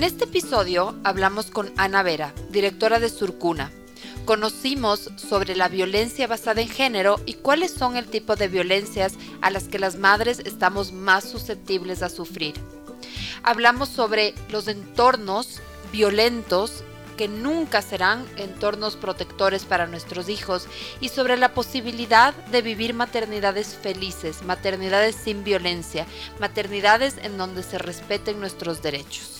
En este episodio hablamos con Ana Vera, directora de Surcuna. Conocimos sobre la violencia basada en género y cuáles son el tipo de violencias a las que las madres estamos más susceptibles a sufrir. Hablamos sobre los entornos violentos que nunca serán entornos protectores para nuestros hijos y sobre la posibilidad de vivir maternidades felices, maternidades sin violencia, maternidades en donde se respeten nuestros derechos.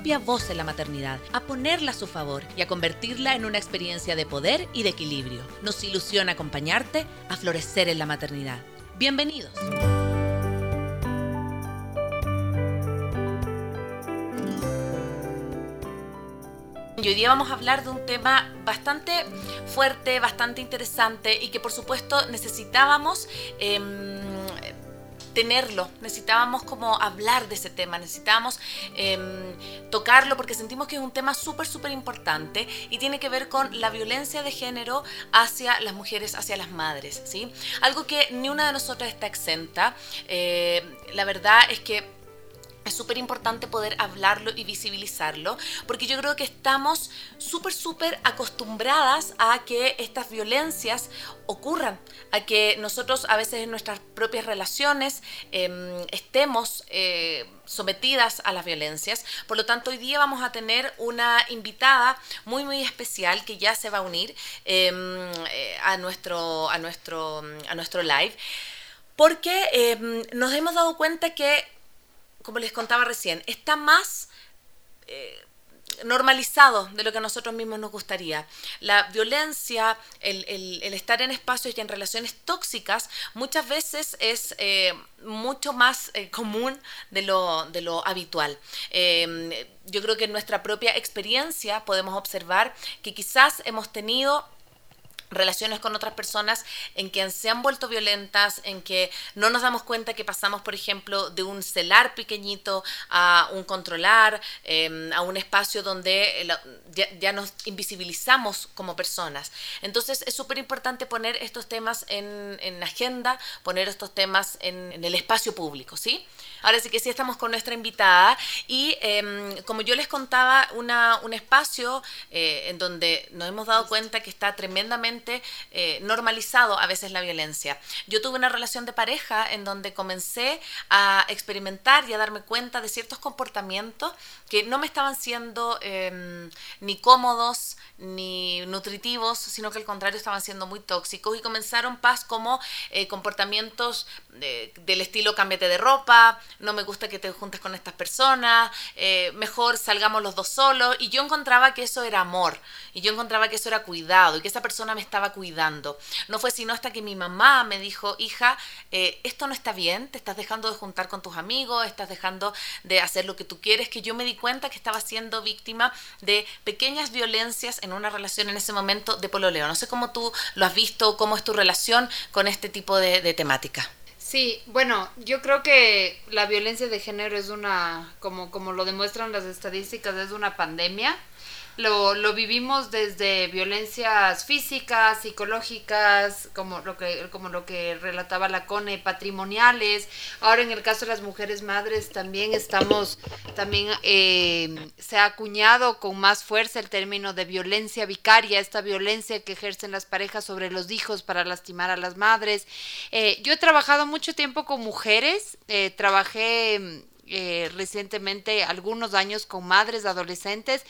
voz en la maternidad, a ponerla a su favor y a convertirla en una experiencia de poder y de equilibrio. Nos ilusiona acompañarte a florecer en la maternidad. Bienvenidos. Hoy día vamos a hablar de un tema bastante fuerte, bastante interesante y que por supuesto necesitábamos eh, tenerlo, necesitábamos como hablar de ese tema, necesitábamos em, tocarlo porque sentimos que es un tema súper, súper importante y tiene que ver con la violencia de género hacia las mujeres, hacia las madres, ¿sí? Algo que ni una de nosotras está exenta. Eh, la verdad es que es súper importante poder hablarlo y visibilizarlo, porque yo creo que estamos súper, súper acostumbradas a que estas violencias ocurran, a que nosotros a veces en nuestras propias relaciones em, estemos eh, sometidas a las violencias. Por lo tanto, hoy día vamos a tener una invitada muy, muy especial que ya se va a unir em, eh, a, nuestro, a, nuestro, a nuestro live, porque em, nos hemos dado cuenta que como les contaba recién, está más eh, normalizado de lo que a nosotros mismos nos gustaría. La violencia, el, estar en espacios y en relaciones tóxicas muchas veces es eh, mucho más eh, común de lo, de lo habitual. yo creo que en nuestra propia experiencia podemos observar que quizás hemos tenido relaciones con otras personas en que se han vuelto violentas, en que no nos damos cuenta que pasamos, por ejemplo, de un celar pequeñito a un controlar, em, a un espacio donde ya, nos invisibilizamos como personas. Entonces es súper importante poner estos temas en, en, agenda, poner estos temas en, en, el espacio público, ¿sí? Ahora sí que sí estamos con nuestra invitada y em, como yo les contaba, una, un espacio eh, en donde nos hemos dado cuenta que está tremendamente eh, normalizado a veces la violencia. Yo tuve una relación de pareja en donde comencé a experimentar y a darme cuenta de ciertos comportamientos que no me estaban siendo em, ni cómodos ni nutritivos, sino que al contrario estaban siendo muy tóxicos y comenzaron paz como eh, comportamientos del estilo cámbiate de ropa, no me gusta que te juntes con estas personas, eh, mejor salgamos los dos solos y yo encontraba que eso era amor y yo encontraba que eso era cuidado y que esa persona me estaba cuidando. No fue sino hasta que mi mamá me dijo, hija, eh, esto no está bien, te estás dejando de juntar con tus amigos, estás dejando de hacer lo que tú quieres, que yo me di cuenta que estaba siendo víctima de pequeñas violencias en una relación en ese momento de pololeo. No sé cómo tú lo has visto, cómo es tu relación con este tipo de, de temática. Sí, bueno, yo creo que la violencia de género es una, como, como lo demuestran las estadísticas, es una pandemia lo, lo vivimos desde violencias físicas, psicológicas, como lo que, como lo que relataba la CONE, patrimoniales. Ahora en el caso de las mujeres madres también estamos, también eh, se ha acuñado con más fuerza el término de violencia vicaria, esta violencia que ejercen las parejas sobre los hijos para lastimar a las madres. Eh, yo he trabajado mucho tiempo con mujeres, eh, trabajé eh, recientemente algunos años con madres adolescentes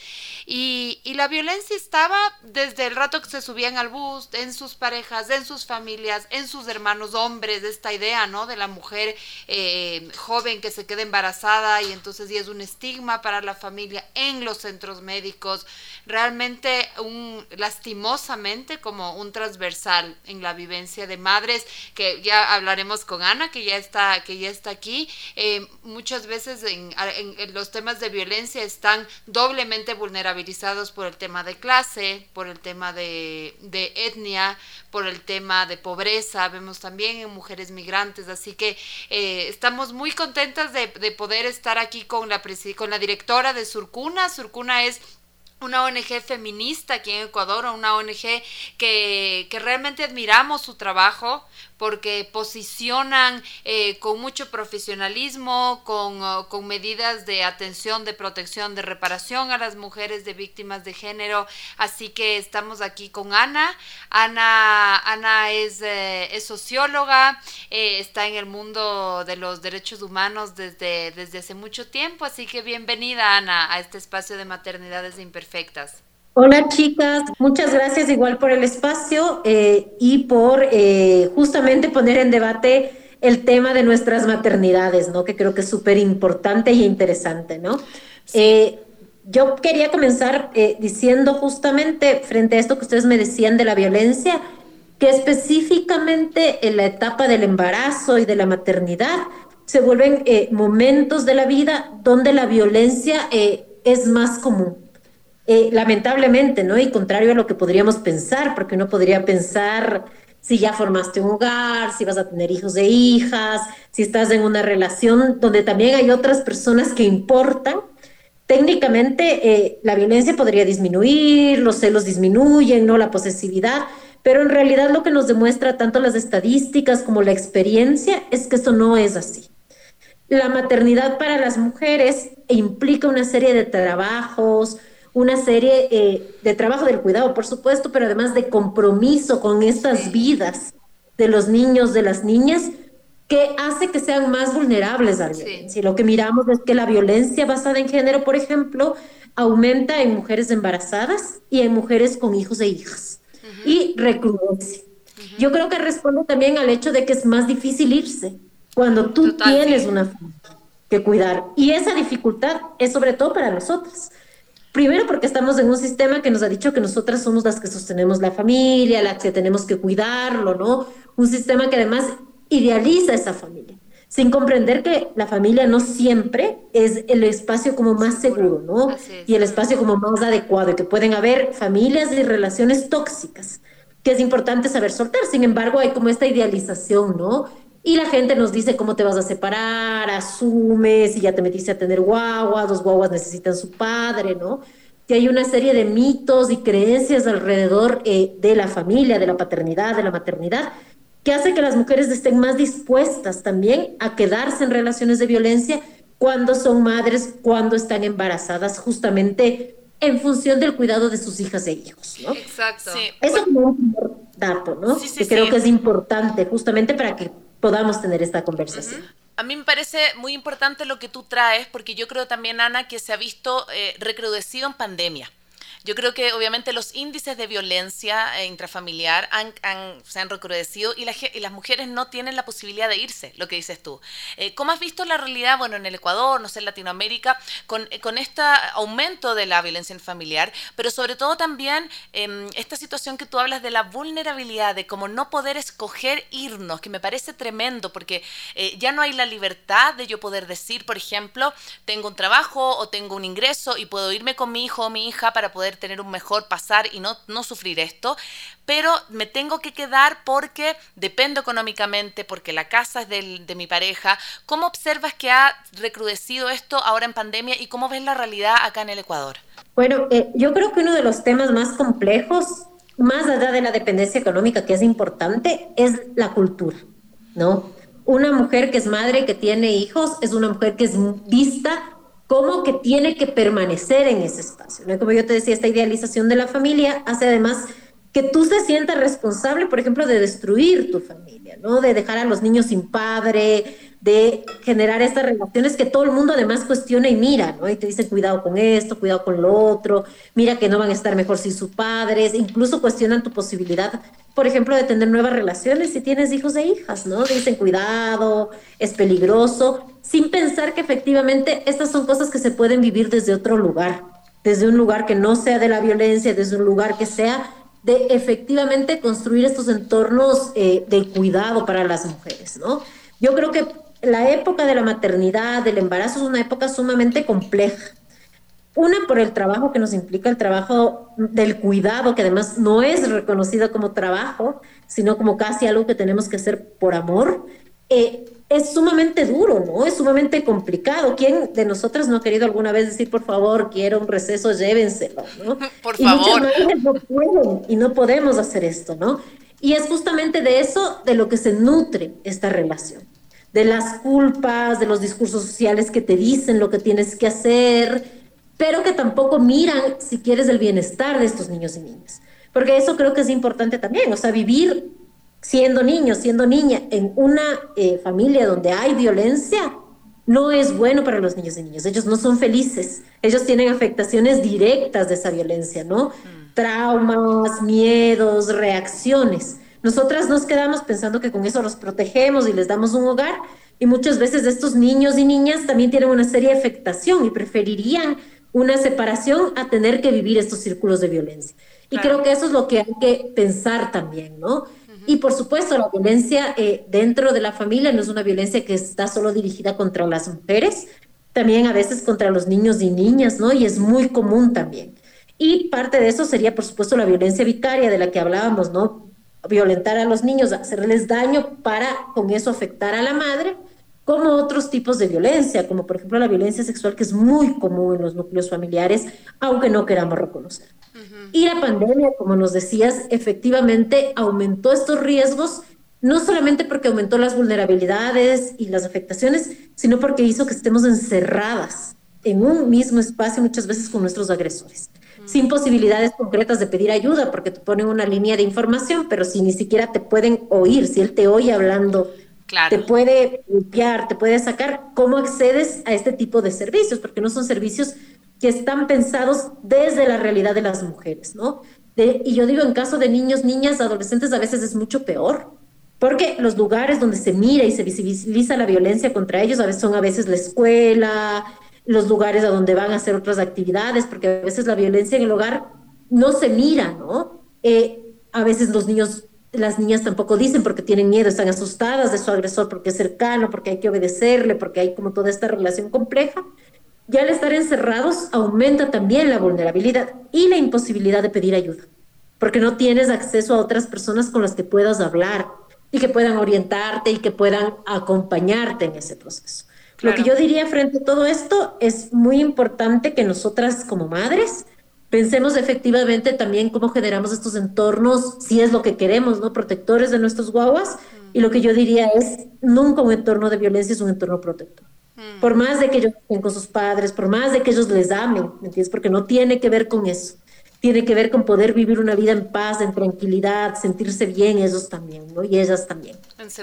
y, y, la violencia estaba desde el rato que se subían al bus, en sus parejas, en sus familias, en sus hermanos hombres, esta idea, ¿no? De la mujer eh, joven que se queda embarazada y entonces es un estigma para la familia en los centros médicos, realmente lastimosamente como un transversal en la vivencia de madres que ya hablaremos con Ana que ya está que ya está aquí eh, muchas veces en, los temas de violencia están doblemente vulnerabilizados por el tema de clase por el tema de, de etnia por el tema de pobreza. Vemos también en mujeres migrantes. Así que eh, estamos muy contentas de, de poder estar aquí con la con la directora de Surcuna. Surcuna es una ONG feminista aquí en Ecuador, una ONG que realmente admiramos su trabajo, porque posicionan eh, con mucho profesionalismo, con, uh, con, medidas de atención, de protección, de reparación a las mujeres de víctimas de género. Así que estamos aquí con Ana. Ana, Ana es, eh, es socióloga, eh, está en el mundo de los derechos humanos desde, desde hace mucho tiempo. Así que bienvenida, Ana, a este espacio de maternidades imperfectas. Hola chicas, muchas gracias igual por el espacio eh, y por eh, justamente poner en debate el tema de nuestras maternidades, ¿no? Que creo que es súper importante y interesante, ¿no? Eh, yo quería comenzar diciendo justamente frente a esto que ustedes me decían de la violencia, que específicamente en la etapa del embarazo y de la maternidad se vuelven momentos de la vida donde la violencia es más común. Eh, lamentablemente, ¿no? Y contrario a lo que podríamos pensar, porque uno podría pensar si ya formaste un hogar, si vas a tener hijos e hijas, si estás en una relación donde también hay otras personas que importan, técnicamente eh, la violencia podría disminuir, los celos disminuyen, ¿no? La posesividad, pero en realidad lo que nos demuestra tanto las estadísticas como la experiencia es que eso no es así. La maternidad para las mujeres implica una serie de trabajos, una serie eh, de trabajo del cuidado, por supuesto, pero además de compromiso con estas vidas de los niños, de las niñas, que hace que sean más vulnerables a la violencia. lo que miramos es que la violencia basada en género, por ejemplo, aumenta en mujeres embarazadas y en mujeres con hijos e hijas. Y recrudece. Yo creo que responde también al hecho de que es más difícil irse cuando tú tienes una familia que cuidar. Y esa dificultad es sobre todo para nosotras Primero porque estamos en un sistema que nos ha dicho que nosotras somos las que sostenemos la familia, las que tenemos que cuidarlo, ¿no? Un sistema que además idealiza esa familia, sin comprender que la familia no siempre es el espacio como más seguro, ¿no? Y el espacio como más adecuado, y que pueden haber familias y relaciones tóxicas, que es importante saber soltar. Sin embargo, hay como esta idealización, ¿no? Y la gente nos dice cómo te vas a separar, asumes, y ya te metiste a tener guaguas, los guaguas necesitan su padre, ¿no? Que hay una serie de mitos y creencias alrededor eh, de la familia, de la paternidad, de la maternidad, que hace que las mujeres estén más dispuestas también a quedarse en relaciones de violencia cuando son madres, cuando están embarazadas, justamente en función del cuidado de sus hijas e hijos, ¿no? Exacto. Eso es un dato, ¿no? Sí, que creo que es importante justamente para que podamos tener esta conversación. A mí me parece muy importante lo que tú traes, porque yo creo también, Ana, que se ha visto eh, recrudecido en pandemia. Yo creo que obviamente los índices de violencia eh, intrafamiliar han, se han recrudecido y, y, las mujeres no tienen la posibilidad de irse, lo que dices tú. Eh, ¿Cómo has visto la realidad, bueno, en el Ecuador, no sé, en Latinoamérica, con, eh, con este aumento de la violencia familiar, pero sobre todo también em, esta situación que tú hablas de la vulnerabilidad, de cómo no poder escoger irnos, que me parece tremendo, porque ya no hay la libertad de yo poder decir, por ejemplo, tengo un trabajo o tengo un ingreso y puedo irme con mi hijo o mi hija para poder tener un mejor pasar y no, no sufrir esto, pero me tengo que quedar porque dependo económicamente, porque la casa es de mi pareja. ¿Cómo observas que ha recrudecido esto ahora en pandemia y cómo ves la realidad acá en el Ecuador? Bueno, eh, yo creo que uno de los temas más complejos, más allá de la dependencia económica, que es importante, es la cultura, ¿no? Una mujer que es madre, que tiene hijos, es una mujer que es vista como que tiene que permanecer en ese espacio. ¿no? Como yo te decía, esta idealización de la familia hace además que tú se sientas responsable, por ejemplo, de destruir tu familia, ¿no? De dejar a los niños sin padre, de generar estas relaciones que todo el mundo además cuestiona y mira, ¿no? Y te dice cuidado con esto, cuidado con lo otro, mira que no van a estar mejor sin sus padres, incluso cuestionan tu posibilidad, por ejemplo, de tener nuevas relaciones si tienes hijos e hijas, ¿no? Dicen cuidado, es peligroso, sin pensar que efectivamente estas son cosas que se pueden vivir desde otro lugar, desde un lugar que no sea de la violencia, desde un lugar que sea de efectivamente construir estos entornos eh, de cuidado para las mujeres, ¿no? Yo creo que la época de la maternidad, del embarazo, es una época sumamente compleja. Una, por el trabajo que nos implica el trabajo del cuidado, que además no es reconocido como trabajo, sino como casi algo que tenemos que hacer por amor. Eh, es sumamente duro, ¿no? Es sumamente complicado. ¿Quién de nosotras no ha querido alguna vez decir, por favor, quiero un receso, llévenselo, ¿no? Por y favor. Muchas no pueden y no podemos hacer esto, ¿no? Y es justamente de eso de lo que se nutre esta relación de las culpas, de los discursos sociales que te dicen lo que tienes que hacer, pero que tampoco miran si quieres el bienestar de estos niños y niñas. Porque eso creo que es importante también, o sea, vivir siendo niño, siendo niña en una eh, familia donde hay violencia, no es bueno para los niños y niñas. Ellos no son felices. Ellos tienen afectaciones directas de esa violencia, ¿no? Mm. Traumas, miedos, reacciones. Nosotras nos quedamos pensando que con eso los protegemos y les damos un hogar y muchas veces estos niños y niñas también tienen una serie de afectación y preferirían una separación a tener que vivir estos círculos de violencia. Y creo que eso es lo que hay que pensar también, ¿no? Y por supuesto, la violencia eh, dentro de la familia no es una violencia que está solo dirigida contra las mujeres, también a veces contra los niños y niñas, ¿no? Y es muy común también. Y parte de eso sería, por supuesto, la violencia vicaria de la que hablábamos, ¿no? violentar a los niños, hacerles daño para con eso afectar a la madre, como otros tipos de violencia, como por ejemplo la violencia sexual que es muy común en los núcleos familiares, aunque no queramos reconocer. Y la pandemia, como nos decías, efectivamente aumentó estos riesgos, no solamente porque aumentó las vulnerabilidades y las afectaciones, sino porque hizo que estemos encerradas en un mismo espacio muchas veces con nuestros agresores. Sin posibilidades concretas de pedir ayuda, porque te ponen una línea de información, pero si ni siquiera te pueden oír, si él te oye hablando, te puede limpiar, te puede sacar, ¿cómo accedes a este tipo de servicios? Porque no son servicios que están pensados desde la realidad de las mujeres, ¿no? y yo digo, en caso de niños, niñas, adolescentes, a veces es mucho peor, porque los lugares donde se mira y se visibiliza la violencia contra ellos a veces son a veces la escuela, los lugares a donde van a hacer otras actividades, porque a veces la violencia en el hogar no se mira, ¿no? Eh, a veces los niños, las niñas tampoco dicen porque tienen miedo, están asustadas de su agresor porque es cercano, porque hay que obedecerle, porque hay como toda esta relación compleja. Ya al estar encerrados aumenta también la vulnerabilidad y la imposibilidad de pedir ayuda, porque no tienes acceso a otras personas con las que puedas hablar y que puedan orientarte y que puedan acompañarte en ese proceso. Lo que yo diría frente a todo esto es muy importante que nosotras como madres pensemos efectivamente también cómo generamos estos entornos, si es lo que queremos, ¿no? Protectores de nuestros guaguas. Y lo que yo diría es, nunca un entorno de violencia es un entorno protector. Mm. Por más de que ellos estén con sus padres, por más de que ellos les amen, ¿me entiendes? Porque no tiene que ver con eso tiene que ver con poder vivir una vida en paz, en tranquilidad, sentirse bien ellos también, ¿no? Y ellas también.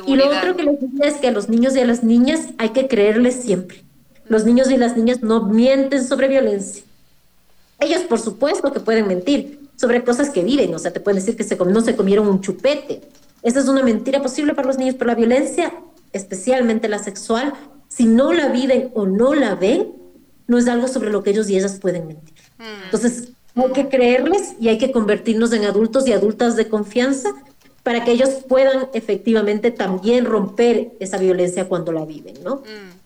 y lo otro que les diría es que a los niños y a las niñas hay que creerles siempre. Los niños y las niñas no mienten sobre violencia. Ellos, por supuesto, que pueden mentir sobre cosas que viven, o sea, te pueden decir que se, no se comieron un chupete. Esa es una mentira posible para los niños, pero la violencia, especialmente la sexual, si no la viven o no la ven, no es algo sobre lo que ellos y ellas pueden mentir. Mm. Entonces, hay que creerles y hay que convertirnos en adultos y adultas de confianza para que ellos puedan efectivamente también romper esa violencia cuando la viven, ¿no? Mm.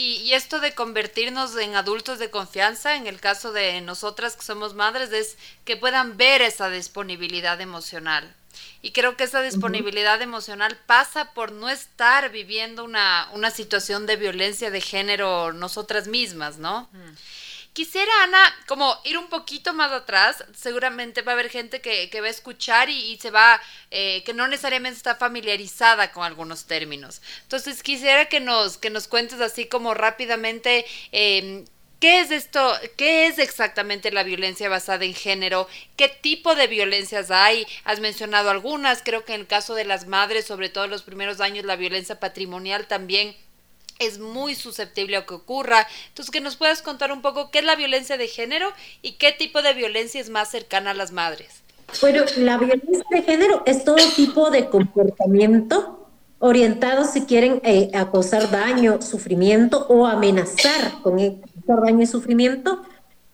Y, esto de convertirnos en adultos de confianza, en el caso de nosotras que somos madres, es que puedan ver esa disponibilidad emocional. Y creo que esa disponibilidad emocional pasa por no estar viviendo una, una situación de violencia de género nosotras mismas, ¿no? Mm. Quisiera, Ana, como ir un poquito más atrás. Seguramente va a haber gente que, va a escuchar y, se va, eh, que no necesariamente está familiarizada con algunos términos. Entonces, quisiera que nos, que nos cuentes así como rápidamente. Em, ¿Qué es esto? ¿Qué es exactamente la violencia basada en género? ¿Qué tipo de violencias hay? Has mencionado algunas, creo que en el caso de las madres, sobre todo en los primeros años, la violencia patrimonial también es muy susceptible a que ocurra. Entonces, que nos puedas contar un poco qué es la violencia de género y qué tipo de violencia es más cercana a las madres. Bueno, la violencia de género es todo tipo de comportamiento orientado, si quieren, eh, a causar daño, sufrimiento o amenazar con causar daño y sufrimiento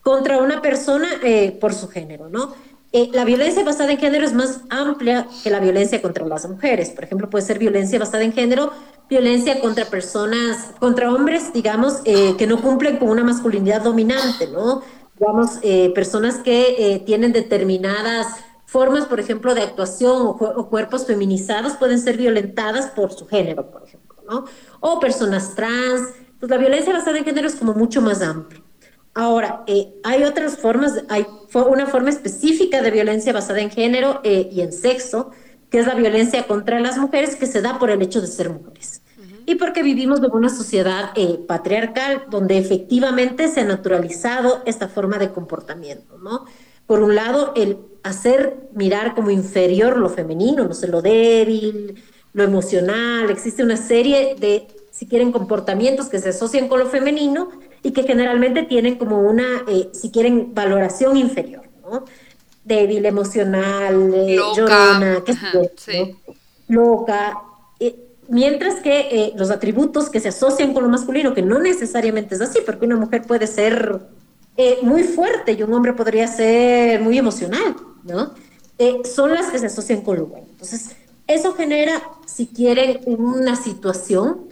contra una persona eh, por su género, ¿no? Eh, la violencia basada en género es más amplia que la violencia contra las mujeres. Por ejemplo, puede ser violencia basada en género, violencia contra personas, contra hombres, digamos, eh, que no cumplen con una masculinidad dominante, ¿no? Digamos, eh, personas que tienen determinadas formas, por ejemplo, de actuación o, cuerpos feminizados pueden ser violentadas por su género, por ejemplo, ¿no? O personas trans. Pues la violencia basada en género es como mucho más amplia. Ahora, eh, hay otras formas, hay una forma específica de violencia basada en género eh, y en sexo, que es la violencia contra las mujeres que se da por el hecho de ser mujeres. Y porque vivimos en una sociedad eh, patriarcal donde efectivamente se ha naturalizado esta forma de comportamiento, ¿no? Por un lado, el hacer mirar como inferior lo femenino, no sé, lo débil, lo emocional, existe una serie de, si quieren, comportamientos que se asocian con lo femenino y que generalmente tienen como una, eh, si quieren, valoración inferior, ¿no? Débil, emocional, eh, llorona, sé loca. Eh, mientras que los atributos que se asocian con lo masculino, que no necesariamente es así, porque una mujer puede ser muy fuerte y un hombre podría ser muy emocional, ¿no? son las que se asocian con lo bueno. Entonces, eso genera, si quieren, una situación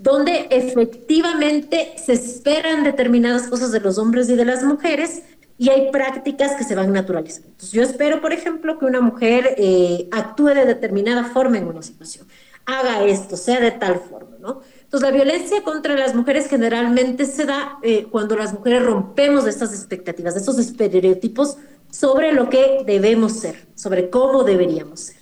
donde efectivamente se esperan determinadas cosas de los hombres y de las mujeres y hay prácticas que se van naturalizando. Entonces, yo espero, por ejemplo, que una mujer eh, actúe de determinada forma en una situación, haga esto, sea de tal forma, ¿no? Entonces, la violencia contra las mujeres generalmente se da eh, cuando las mujeres rompemos estas expectativas, estos estereotipos sobre lo que debemos ser, sobre cómo deberíamos ser.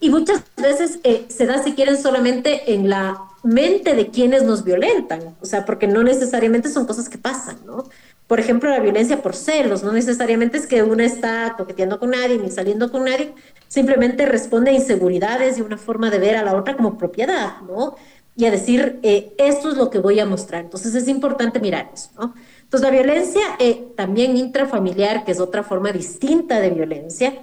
Y muchas veces eh, se da, si quieren, solamente en la mente de quienes nos violentan, o sea, porque no necesariamente son cosas que pasan, ¿no? Por ejemplo, la violencia por celos, no necesariamente es que una está coqueteando con nadie ni saliendo con nadie, simplemente responde a inseguridades y una forma de ver a la otra como propiedad, ¿no? Y a decir, eh, esto es lo que voy a mostrar. Entonces es importante mirar eso, ¿no? Entonces la violencia eh, también intrafamiliar, que es otra forma distinta de violencia,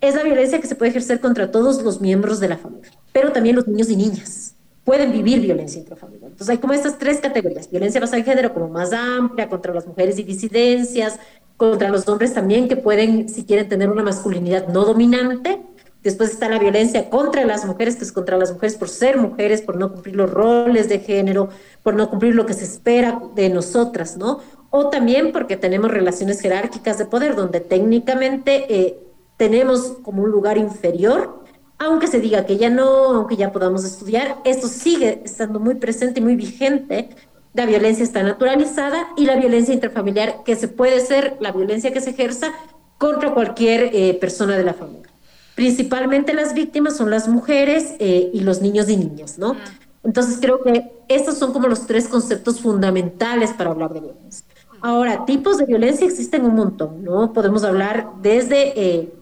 es la violencia que se puede ejercer contra todos los miembros de la familia, pero también los niños y niñas pueden vivir violencia intrafamiliar. Entonces hay como estas tres categorías, violencia basada en género como más amplia, contra las mujeres y disidencias, contra los hombres también que pueden, si quieren, tener una masculinidad no dominante. Después está la violencia contra las mujeres, que es contra las mujeres por ser mujeres, por no cumplir los roles de género, por no cumplir lo que se espera de nosotras, ¿no? O también porque tenemos relaciones jerárquicas de poder, donde técnicamente eh, tenemos como un lugar inferior aunque se diga que ya no, aunque ya podamos estudiar, esto sigue estando muy presente y muy vigente. La violencia está naturalizada y la violencia intrafamiliar, que se puede ser la violencia que se ejerza contra cualquier eh, persona de la familia. Principalmente las víctimas son las mujeres eh, y los niños y niñas, ¿no? Entonces creo que estos son como los tres conceptos fundamentales para hablar de violencia. Ahora, tipos de violencia existen un montón, ¿no? Podemos hablar desde, eh,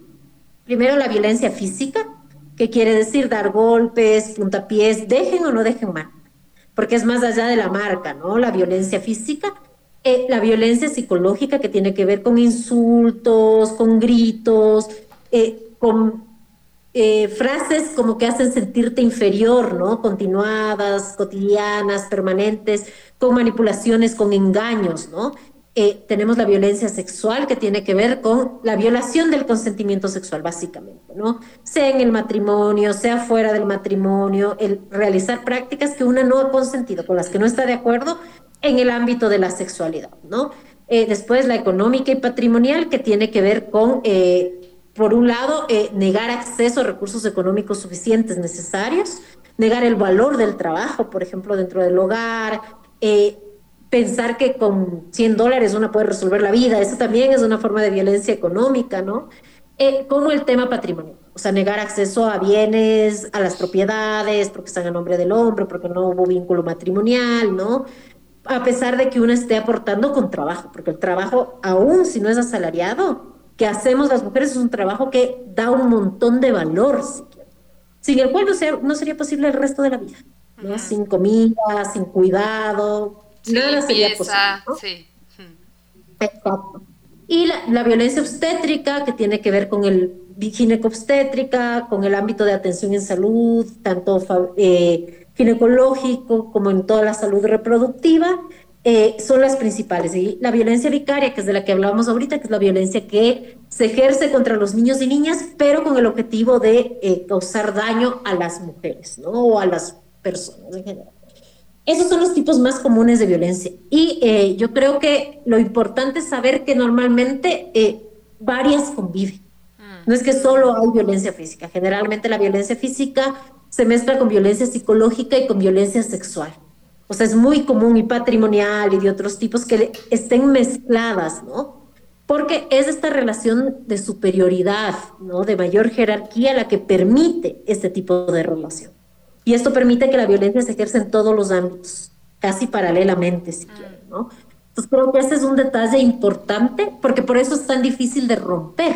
primero, la violencia física, ¿Qué quiere decir dar golpes, puntapiés, dejen o no dejen marca, porque es más allá de la marca, ¿no? La violencia física, eh, la violencia psicológica que tiene que ver con insultos, con gritos, eh, con eh, frases como que hacen sentirte inferior, ¿no? Continuadas, cotidianas, permanentes, con manipulaciones, con engaños, ¿no? Eh, tenemos la violencia sexual que tiene que ver con la violación del consentimiento sexual, básicamente, ¿no? Sea en el matrimonio, sea fuera del matrimonio, el realizar prácticas que una no ha consentido, con las que no está de acuerdo en el ámbito de la sexualidad, ¿no? Eh, después la económica y patrimonial que tiene que ver con, eh, por un lado, negar acceso a recursos económicos suficientes necesarios, negar el valor del trabajo, por ejemplo, dentro del hogar, pensar que con 100 dólares uno puede resolver la vida, eso también es una forma de violencia económica, ¿no? Eh, como el tema patrimonial, o sea, negar acceso a bienes, a las propiedades, porque están a nombre del hombre, porque no hubo vínculo matrimonial, ¿no? A pesar de que uno esté aportando con trabajo, porque el trabajo, aún si no es asalariado, que hacemos las mujeres es un trabajo que da un montón de valor, sin el cual no, no sería posible el resto de la vida. ¿no? Sin comida, sin cuidado, nada sería posible. Sí. Exacto. Y la, violencia obstétrica, que tiene que ver con el ginecobstétrica, con el ámbito de atención en salud, tanto eh, ginecológico como en toda la salud reproductiva, eh, son las principales. Y la violencia vicaria, que es de la que hablábamos ahorita, que es la violencia que se ejerce contra los niños y niñas, pero con el objetivo de eh, causar daño a las mujeres, ¿no? O a las personas en general. Esos son los tipos más comunes de violencia. Y eh, yo creo que lo importante es saber que normalmente varias conviven. Mm. No es que solo hay violencia física. Generalmente la violencia física se mezcla con violencia psicológica y con violencia sexual. O sea, es muy común y patrimonial y de otros tipos que estén mezcladas, ¿no? Porque es esta relación de superioridad, ¿no? De mayor jerarquía la que permite este tipo de relación. Y esto permite que la violencia se ejerza en todos los ámbitos, casi paralelamente, si quieren, ¿no? Entonces creo que este es un detalle importante, porque por eso es tan difícil de romper.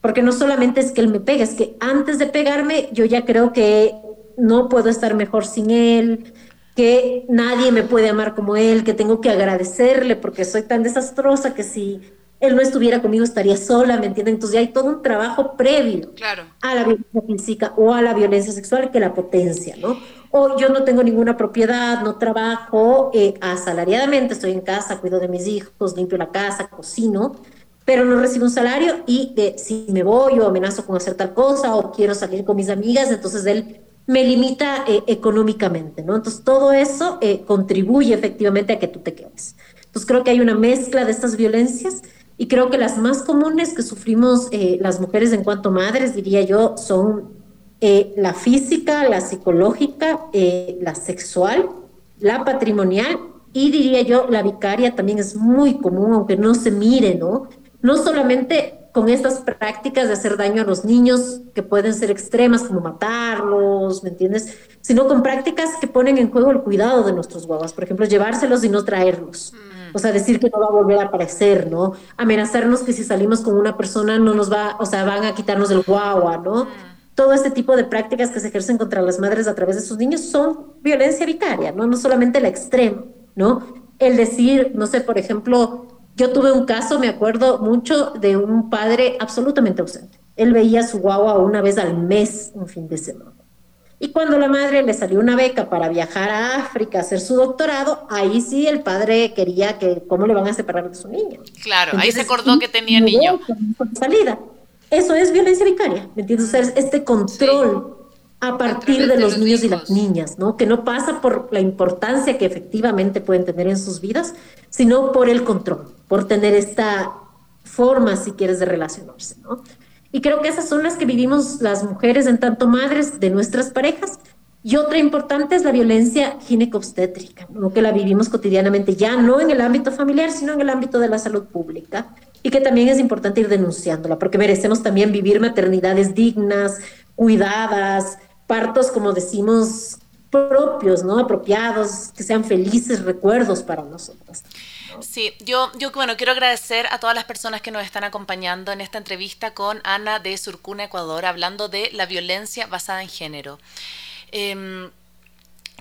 Porque no solamente es que él me pegue, es que antes de pegarme yo ya creo que no puedo estar mejor sin él, que nadie me puede amar como él, que tengo que agradecerle porque soy tan desastrosa que si él no estuviera conmigo estaría sola, ¿me entienden? Entonces ya hay todo un trabajo previo claro. a la violencia física o a la violencia sexual que la potencia, ¿no? O yo no tengo ninguna propiedad, no trabajo eh, asalariadamente, estoy en casa, cuido de mis hijos, limpio la casa, cocino, pero no recibo un salario y eh, si me voy o amenazo con hacer tal cosa o quiero salir con mis amigas, entonces él me limita eh, económicamente, ¿no? Entonces todo eso eh, contribuye efectivamente a que tú te quedes. Entonces creo que hay una mezcla de estas violencias y creo que las más comunes que sufrimos eh, las mujeres en cuanto madres, diría yo, son la física, la psicológica, la sexual, la patrimonial y diría yo, la vicaria también es muy común, aunque no se mire, ¿no? No solamente con estas prácticas de hacer daño a los niños que pueden ser extremas, como matarlos, ¿me entiendes? Sino con prácticas que ponen en juego el cuidado de nuestros guaguas, por ejemplo, llevárselos y no traerlos. O sea, decir que no va a volver a aparecer, ¿no? Amenazarnos que si salimos con una persona no nos va, o sea, van a quitarnos el guagua, ¿no? Todo este tipo de prácticas que se ejercen contra las madres a través de sus niños son violencia vicaria, ¿no? No solamente la extrema, ¿no? El decir, no sé, por ejemplo, yo tuve un caso, me acuerdo mucho, de un padre absolutamente ausente. Él veía a su guagua una vez al mes, un fin de semana. Y cuando la madre le salió una beca para viajar a África a hacer su doctorado, ahí sí el padre quería que, ¿cómo le van a separar de su niño? Claro, ahí se acordó que tenía niño. Salida. Eso es violencia vicaria, ¿me entiendes? O sea, este control a partir de los, niños y las niñas, ¿no? Que no pasa por la importancia que efectivamente pueden tener en sus vidas, sino por el control, por tener esta forma, si quieres, de relacionarse, ¿no? Y creo que esas son las que vivimos las mujeres en tanto madres de nuestras parejas. Y otra importante es la violencia ginecobstétrica, ¿no? que la vivimos cotidianamente, ya no en el ámbito familiar, sino en el ámbito de la salud pública, y que también es importante ir denunciándola, porque merecemos también vivir maternidades dignas, cuidadas, partos, como decimos, propios, ¿no? Apropiados, que sean felices recuerdos para nosotros. Sí, yo, yo bueno, quiero agradecer a todas las personas que nos están acompañando en esta entrevista con Ana de Surcuna, Ecuador, hablando de la violencia basada en género. Em,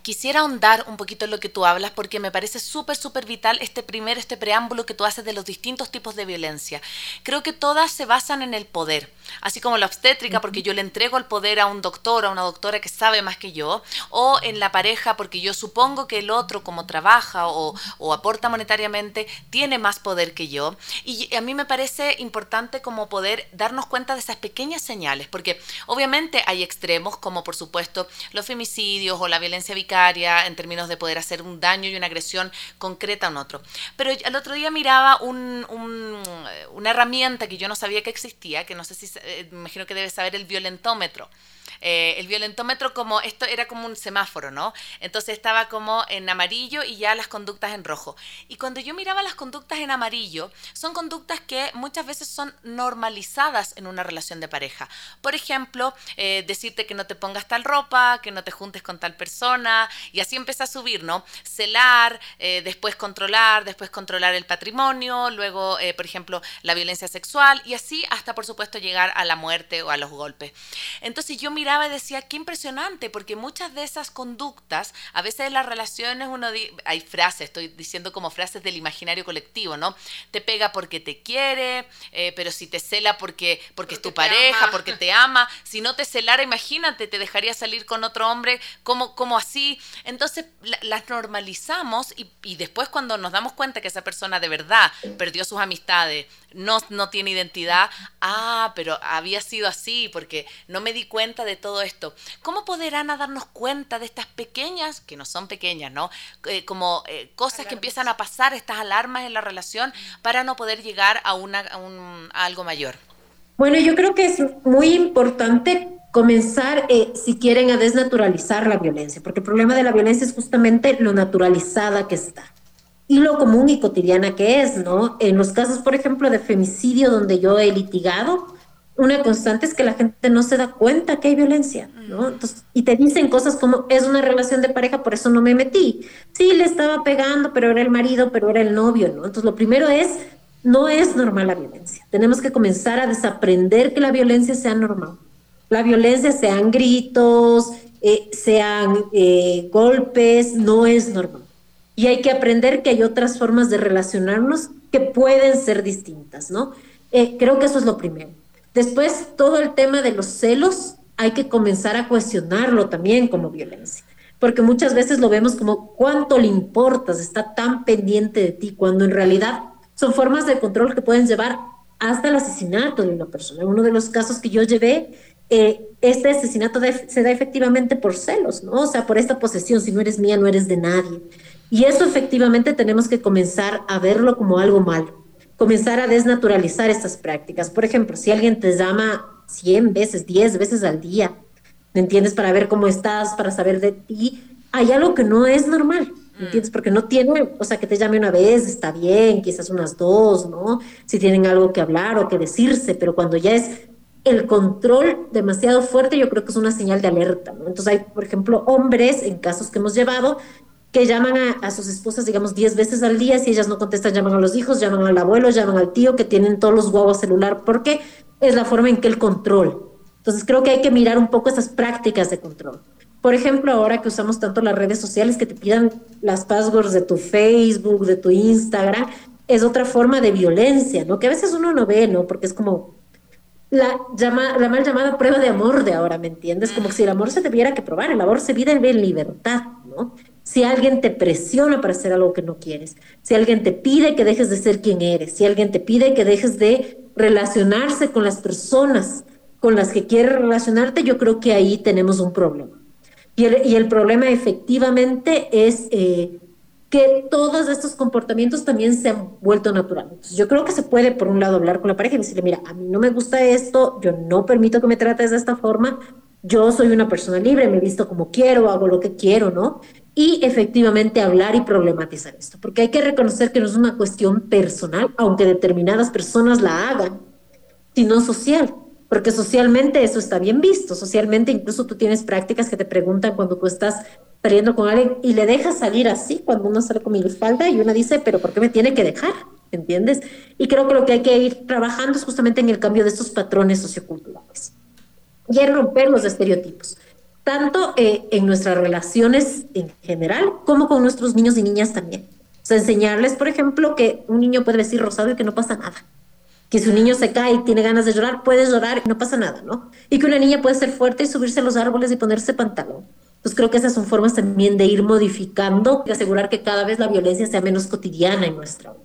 quisiera ahondar un poquito en lo que tú hablas porque me parece súper, súper vital este primero, este preámbulo que tú haces de los distintos tipos de violencia. Creo que todas se basan en el poder, así como la obstétrica porque yo le entrego el poder a un doctor, a una doctora que sabe más que yo, o en la pareja porque yo supongo que el otro como trabaja o, o aporta monetariamente tiene más poder que yo. Y a mí me parece importante como poder darnos cuenta de esas pequeñas señales, porque obviamente hay extremos como por supuesto los femicidios o la violencia en términos de poder hacer un daño y una agresión concreta a un otro. Pero el otro día miraba una herramienta que yo no sabía que existía, que no sé si, eh, imagino que debes saber el violentómetro. Eh, el violentómetro como esto era como un semáforo, ¿no? Entonces estaba como en amarillo y ya las conductas en rojo. Y cuando yo miraba las conductas en amarillo, son conductas que muchas veces son normalizadas en una relación de pareja. Por ejemplo, eh, decirte que no te pongas tal ropa, que no te juntes con tal persona, y así empieza a subir, ¿no? Celar, eh, después controlar, después controlar el patrimonio, luego, por ejemplo, la violencia sexual, y así hasta, por supuesto, llegar a la muerte o a los golpes. Entonces yo miraba miraba y decía, qué impresionante, porque muchas de esas conductas, a veces en las relaciones uno, hay frases, estoy diciendo como frases del imaginario colectivo, ¿no? Te pega porque te quiere, eh, pero si te cela porque, porque, es tu pareja, porque te ama, si no te celara, imagínate, te dejaría salir con otro hombre, como, como así. Entonces las normalizamos y, y después cuando nos damos cuenta que esa persona de verdad perdió sus amistades, no, no tiene identidad, ah, pero había sido así porque no me di cuenta de todo esto. ¿Cómo podrán darnos cuenta de estas pequeñas, que no son pequeñas, ¿no? Eh, como eh, cosas que empiezan a pasar, estas alarmas en la relación, para no poder llegar a, a, un, algo mayor? Bueno, yo creo que es muy importante comenzar, eh, si quieren, a desnaturalizar la violencia, porque el problema de la violencia es justamente lo naturalizada que está y lo común y cotidiana que es, ¿no? En los casos, por ejemplo, de femicidio donde yo he litigado, una constante es que la gente no se da cuenta que hay violencia, ¿no? Entonces, y te dicen cosas como, es una relación de pareja, por eso no me metí. Sí, le estaba pegando, pero era el marido, pero era el novio, ¿no? Entonces, lo primero es, no es normal la violencia. Tenemos que comenzar a desaprender que la violencia sea normal. La violencia sean gritos, eh, sean eh, golpes, no es normal y hay que aprender que hay otras formas de relacionarnos que pueden ser distintas, ¿no? Eh, creo que eso es lo primero. Después, todo el tema de los celos, hay que comenzar a cuestionarlo también como violencia, porque muchas veces lo vemos como cuánto le importas, está tan pendiente de ti, cuando en realidad son formas de control que pueden llevar hasta el asesinato de una persona. Uno de los casos que yo llevé, eh, este asesinato se da efectivamente por celos, ¿no? O sea, por esta posesión, si no eres mía, no eres de nadie. Y eso efectivamente tenemos que comenzar a verlo como algo malo, comenzar a desnaturalizar estas prácticas. Por ejemplo, si alguien te llama 100 veces, 10 veces al día, ¿me entiendes? Para ver cómo estás, para saber de ti, hay algo que no es normal. ¿Me entiendes? Porque no tiene, o sea, que te llame una vez, está bien, quizás unas dos, ¿no? Si tienen algo que hablar o que decirse, pero cuando ya es el control demasiado fuerte, yo creo que es una señal de alerta, ¿no? Entonces hay, por ejemplo, hombres en casos que hemos llevado que llaman a, sus esposas, digamos, 10 veces al día, si ellas no contestan, llaman a los hijos, llaman al abuelo, llaman al tío, que tienen todos los huevos celular, porque es la forma en que el control. Entonces creo que hay que mirar un poco esas prácticas de control. Por ejemplo, ahora que usamos tanto las redes sociales, que te pidan las passwords de tu Facebook, de tu Instagram, es otra forma de violencia, ¿no? Que a veces uno no ve, ¿no? Porque es como la, llama, la mal llamada prueba de amor de ahora, ¿me entiendes? Como si el amor se tuviera que probar, el amor se vive en libertad, ¿no? Si alguien te presiona para hacer algo que no quieres, si alguien te pide que dejes de ser quien eres, si alguien te pide que dejes de relacionarse con las personas con las que quieres relacionarte, yo creo que ahí tenemos un problema. Y el, problema efectivamente es eh, que todos estos comportamientos también se han vuelto naturales. yo creo que se puede, por un lado, hablar con la pareja y decirle, mira, a mí no me gusta esto, yo no permito que me trates de esta forma, yo soy una persona libre, me visto como quiero, hago lo que quiero, ¿no? Y efectivamente hablar y problematizar esto, porque hay que reconocer que no es una cuestión personal, aunque determinadas personas la hagan, sino social, porque socialmente eso está bien visto, socialmente incluso tú tienes prácticas que te preguntan cuando tú estás saliendo con alguien y le dejas salir así cuando uno sale con mi falda y una dice, pero ¿por qué me tiene que dejar? ¿Entiendes? Y creo que lo que hay que ir trabajando es justamente en el cambio de estos patrones socioculturales y romper los estereotipos tanto eh, en nuestras relaciones en general como con nuestros niños y niñas también. O sea, enseñarles, por ejemplo, que un niño puede decir rosado y que no pasa nada. Que si un niño se cae y tiene ganas de llorar, puede llorar y no pasa nada, ¿no? Y que una niña puede ser fuerte y subirse a los árboles y ponerse pantalón. Entonces creo que esas son formas también de ir modificando y asegurar que cada vez la violencia sea menos cotidiana en nuestra vida.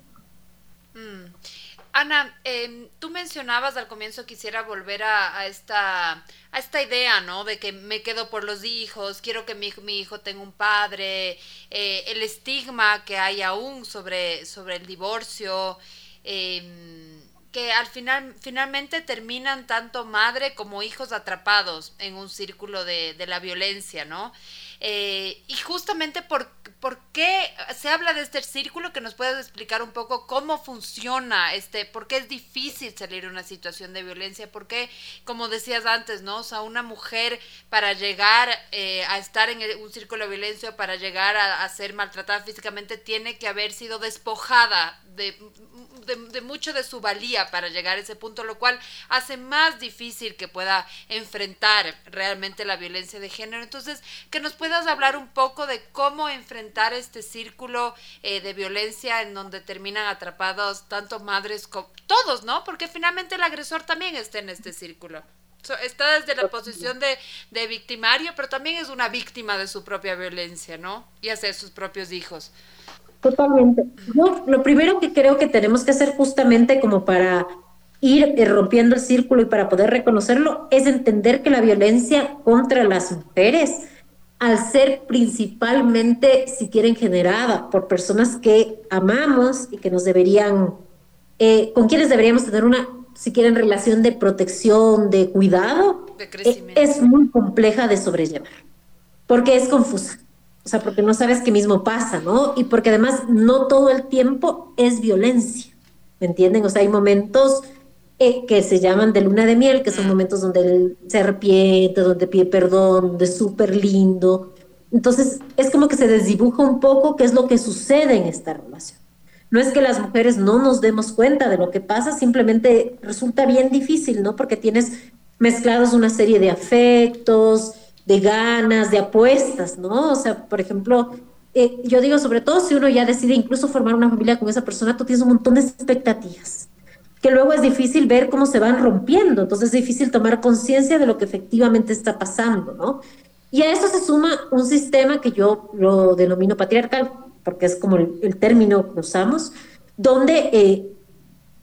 Ana, em, tú mencionabas al comienzo, quisiera volver a, esta, a esta idea, ¿no? De que me quedo por los hijos, quiero que mi, hijo tenga un padre, eh, el estigma que hay aún sobre, sobre el divorcio, em, que al final finalmente terminan tanto madre como hijos atrapados en un círculo de la violencia, ¿no? Eh, y justamente por, por qué se habla de este círculo, que nos puedes explicar un poco cómo funciona, este, por qué es difícil salir de una situación de violencia, por qué, como decías antes, ¿no? O sea, una mujer para llegar eh, a estar en un círculo de violencia, para llegar a, ser maltratada físicamente, tiene que haber sido despojada de de, mucho de su valía para llegar a ese punto, lo cual hace más difícil que pueda enfrentar realmente la violencia de género. Entonces, que nos puedas hablar un poco de cómo enfrentar este círculo eh, de violencia en donde terminan atrapados tanto madres como todos, ¿no? Porque finalmente el agresor también está en este círculo está desde la posición de, de, victimario, pero también es una víctima de su propia violencia, ¿no? Y hacer sus propios hijos. Totalmente. Yo lo primero que creo que tenemos que hacer justamente como para ir eh, rompiendo el círculo y para poder reconocerlo es entender que la violencia contra las mujeres, al ser principalmente, si quieren, generada por personas que amamos y que nos deberían, eh, con quienes deberíamos tener una si quieren, relación de protección, de cuidado, eh, es muy compleja de sobrellevar, porque es confusa. O sea, porque no sabes qué mismo pasa, ¿no? Y porque además no todo el tiempo es violencia, ¿me entienden? O sea, hay momentos eh, que se llaman de luna de miel, que son momentos donde él se arrepiente, donde pide perdón, donde es súper lindo. Entonces, es como que se desdibuja un poco qué es lo que sucede en esta relación. No es que las mujeres no nos demos cuenta de lo que pasa, simplemente resulta bien difícil, ¿no? Porque tienes mezclados una serie de afectos, de ganas, de apuestas, ¿no? O sea, por ejemplo, eh, yo digo, sobre todo si uno ya decide incluso formar una familia con esa persona, tú tienes un montón de expectativas, que luego es difícil ver cómo se van rompiendo, entonces es difícil tomar conciencia de lo que efectivamente está pasando, ¿no? Y a eso se suma un sistema que yo lo denomino patriarcal, porque es como el, término que usamos, donde eh,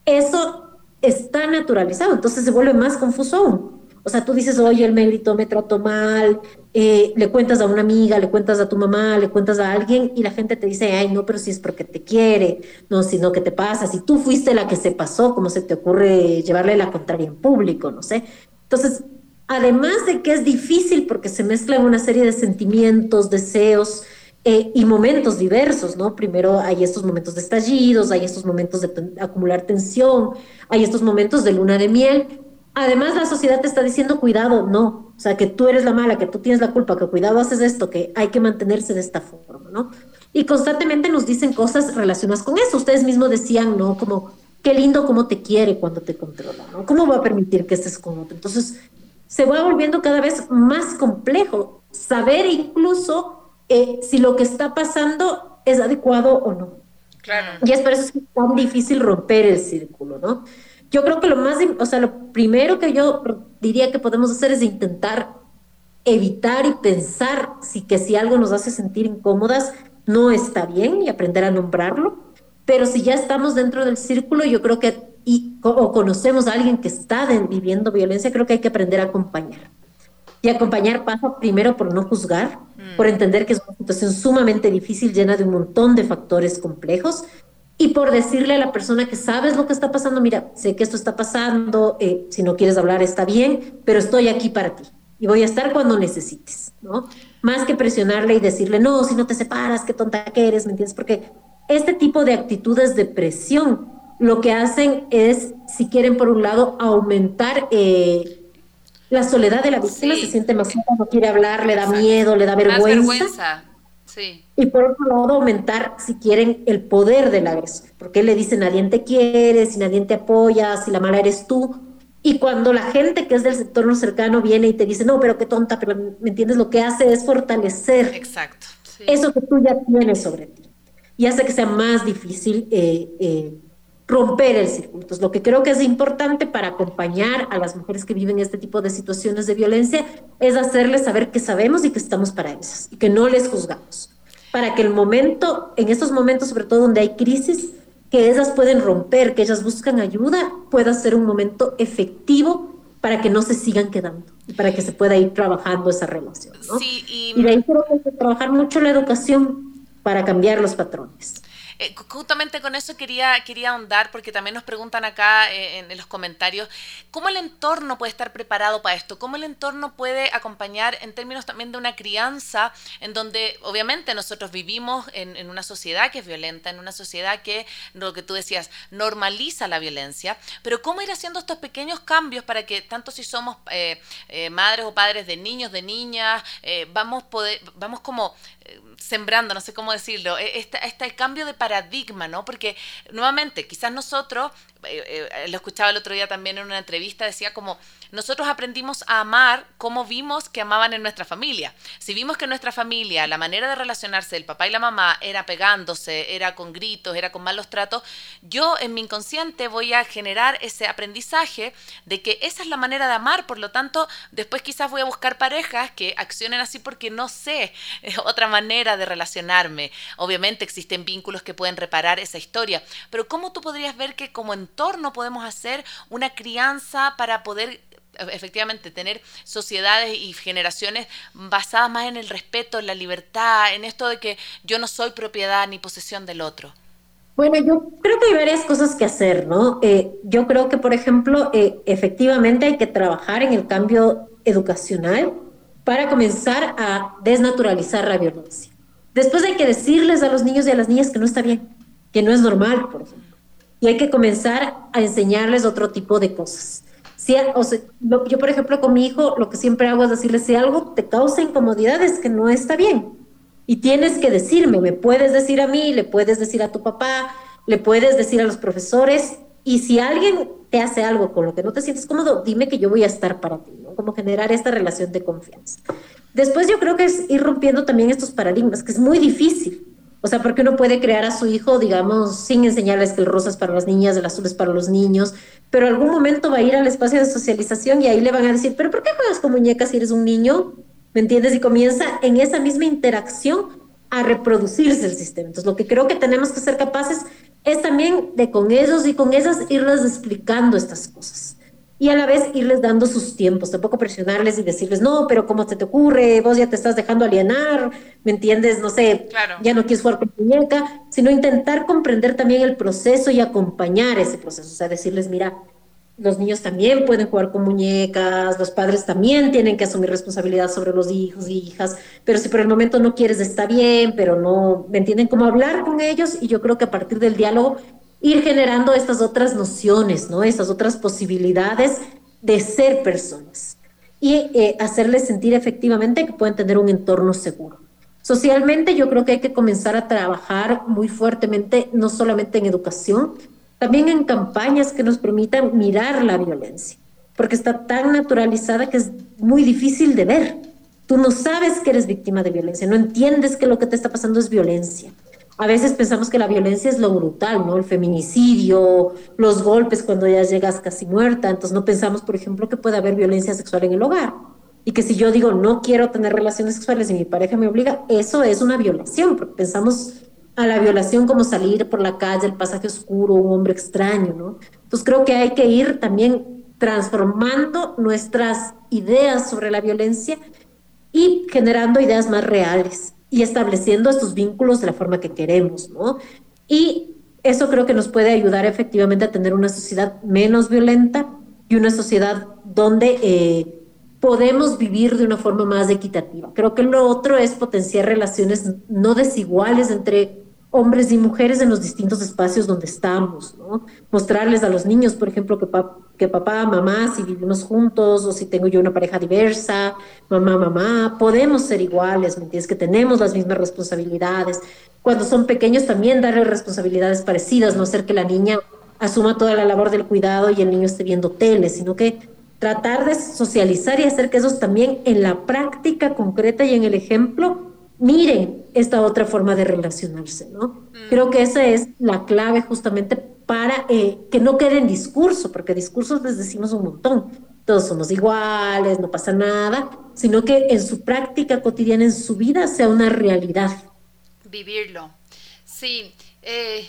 eso está naturalizado, entonces se vuelve más confuso aún. O sea, tú dices, oye, él me gritó, me trató mal, eh, le cuentas a una amiga, le cuentas a tu mamá, le cuentas a alguien y la gente te dice, ay, no, pero si es porque te quiere, no, sino que te pasa, si tú fuiste la que se pasó, ¿cómo se te ocurre llevarle la contraria en público? No sé. Entonces, además de que es difícil porque se mezclan una serie de sentimientos, deseos, eh, y momentos diversos, ¿no? Primero hay estos momentos de estallidos, hay estos momentos de acumular tensión, hay estos momentos de luna de miel. Además, la sociedad te está diciendo, cuidado, no, o sea, que tú eres la mala, que tú tienes la culpa, que cuidado haces esto, que hay que mantenerse de esta forma, ¿no? Y constantemente nos dicen cosas relacionadas con eso. Ustedes mismos decían, ¿no? Como, qué lindo cómo te quiere cuando te controla, ¿no? ¿Cómo va a permitir que estés con otro? Entonces, se va volviendo cada vez más complejo saber incluso eh, si lo que está pasando es adecuado o no. Claro. Y es por eso que es tan difícil romper el círculo, ¿no? Yo creo que lo más, o sea, lo primero que yo diría que podemos hacer es intentar evitar y pensar si que si algo nos hace sentir incómodas no está bien y aprender a nombrarlo, pero si ya estamos dentro del círculo, yo creo que y, o conocemos a alguien que está viviendo violencia, creo que hay que aprender a acompañar. Y acompañar pasa primero por no juzgar, mm. por entender que es una situación sumamente difícil, llena de un montón de factores complejos, y por decirle a la persona que sabes lo que está pasando, mira, sé que esto está pasando, eh, si no quieres hablar está bien, pero estoy aquí para ti y voy a estar cuando necesites, ¿no? Más que presionarle y decirle, no, si no te separas, qué tonta que eres, ¿me entiendes? Porque este tipo de actitudes de presión lo que hacen es, si quieren, por un lado, aumentar eh, la soledad de la víctima, se siente más no quiere hablar, le da miedo, le da vergüenza. Sí. Y por otro lado, aumentar, si quieren, el poder del agresor. Porque él le dice, nadie te quiere, si nadie te apoya, si la mala eres tú. Y cuando la gente que es del sector cercano viene y te dice, no, pero qué tonta, pero ¿me entiendes? Lo que hace es fortalecer Exacto, eso que tú ya tienes sobre ti. Y hace que sea más difícil eh, eh, romper el círculo. Entonces, lo que creo que es importante para acompañar a las mujeres que viven este tipo de situaciones de violencia es hacerles saber que sabemos y que estamos para ellas y que no les juzgamos. Para que el momento, en estos momentos, sobre todo donde hay crisis, que ellas pueden romper, que ellas buscan ayuda, pueda ser un momento efectivo para que no se sigan quedando y para que se pueda ir trabajando esa relación. Sí, y... y de ahí creo que hay que trabajar mucho la educación para cambiar los patrones. Eh, justamente con eso quería, quería ahondar, porque también nos preguntan acá eh, en, los comentarios, ¿cómo el entorno puede estar preparado para esto? ¿Cómo el entorno puede acompañar en términos también de una crianza en donde obviamente nosotros vivimos en, una sociedad que es violenta, en una sociedad que, lo que tú decías, normaliza la violencia, pero cómo ir haciendo estos pequeños cambios para que tanto si somos eh, madres o padres de niños, de niñas, vamos, poder, vamos como sembrando, no sé cómo decirlo, este, este cambio de paradigma, ¿no? Porque nuevamente, quizás nosotros, eh, eh, lo escuchaba el otro día también en una entrevista, decía como, nosotros aprendimos a amar como vimos que amaban en nuestra familia. Si vimos que en nuestra familia la manera de relacionarse el papá y la mamá era pegándose, era con gritos, era con malos tratos, yo en mi inconsciente voy a generar ese aprendizaje de que esa es la manera de amar, por lo tanto, después quizás voy a buscar parejas que accionen así porque no sé otra manera de relacionarme. Obviamente existen vínculos que pueden reparar esa historia, pero ¿cómo tú podrías ver que como entorno podemos hacer una crianza para poder efectivamente tener sociedades y generaciones basadas más en el respeto, en la libertad, en esto de que yo no soy propiedad ni posesión del otro? Bueno, yo creo que hay varias cosas que hacer, ¿no? Eh, yo creo que, por ejemplo, eh, efectivamente hay que trabajar en el cambio educacional para comenzar a desnaturalizar la violencia. Después hay que decirles a los niños y a las niñas que no está bien, que no es normal, por ejemplo. Y hay que comenzar a enseñarles otro tipo de cosas. Yo, por ejemplo, con mi hijo, lo que siempre hago es decirle, si algo te causa incomodidad es que no está bien. Y tienes que decirme, me puedes decir a mí, le puedes decir a tu papá, le puedes decir a los profesores. Y si alguien te hace algo con lo que no te sientes cómodo, dime que yo voy a estar para ti, ¿no? Como generar esta relación de confianza. Después yo creo que es ir rompiendo también estos paradigmas, que es muy difícil. O sea, porque uno puede crear a su hijo, digamos, sin enseñarles que el rosa es para las niñas, el azul es para los niños, pero algún momento va a ir al espacio de socialización y ahí le van a decir, pero ¿por qué juegas con muñecas si eres un niño? ¿Me entiendes? Y comienza en esa misma interacción a reproducirse el sistema. Entonces, lo que creo que tenemos que ser capaces es también de con ellos y con esas irles explicando estas cosas y a la vez irles dando sus tiempos, tampoco presionarles y decirles, no, pero ¿cómo se te ocurre? Vos ya te estás dejando alienar, ¿me entiendes? No sé, ya no quieres jugar con muñeca, sino intentar comprender también el proceso y acompañar ese proceso, o sea, decirles, mira, los niños también pueden jugar con muñecas, los padres también tienen que asumir responsabilidad sobre los hijos y hijas, pero si por el momento no quieres, está bien, pero no, ¿me entienden? Cómo hablar con ellos y yo creo que a partir del diálogo ir generando estas otras nociones, ¿no? Estas otras posibilidades de ser personas y eh, hacerles sentir efectivamente que pueden tener un entorno seguro. Socialmente yo creo que hay que comenzar a trabajar muy fuertemente, no solamente en educación, también en campañas que nos permitan mirar la violencia, porque está tan naturalizada que es muy difícil de ver. Tú no sabes que eres víctima de violencia, no entiendes que lo que te está pasando es violencia a veces pensamos que la violencia es lo brutal, ¿no? El feminicidio, los golpes cuando ya llegas casi muerta. Entonces no pensamos, por ejemplo, que puede haber violencia sexual en el hogar. Y que si yo digo no quiero tener relaciones sexuales y mi pareja me obliga, eso es una violación, porque pensamos a la violación como salir por la calle, el pasaje oscuro, un hombre extraño, ¿no? Entonces creo que hay que ir también transformando nuestras ideas sobre la violencia y generando ideas más reales y estableciendo estos vínculos de la forma que queremos, ¿no? Y eso creo que nos puede ayudar efectivamente a tener una sociedad menos violenta y una sociedad donde eh, podemos vivir de una forma más equitativa. Creo que lo otro es potenciar relaciones no desiguales entre hombres y mujeres en los distintos espacios donde estamos. Mostrarles a los niños, por ejemplo, que, que papá, mamá, si vivimos juntos o si tengo yo una pareja diversa, mamá, mamá, podemos ser iguales, ¿me entiendes? Que tenemos las mismas responsabilidades. Cuando son pequeños también darles responsabilidades parecidas, no ser que la niña asuma toda la labor del cuidado y el niño esté viendo tele, sino que tratar de socializar y hacer que esos también en la práctica concreta y en el ejemplo miren esta otra forma de relacionarse, ¿no? Mm. Creo que esa es la clave justamente para eh, que no quede en discurso, porque discursos les decimos un montón, todos somos iguales, no pasa nada, sino que en su práctica cotidiana, en su vida, sea una realidad. Vivirlo. Sí, eh,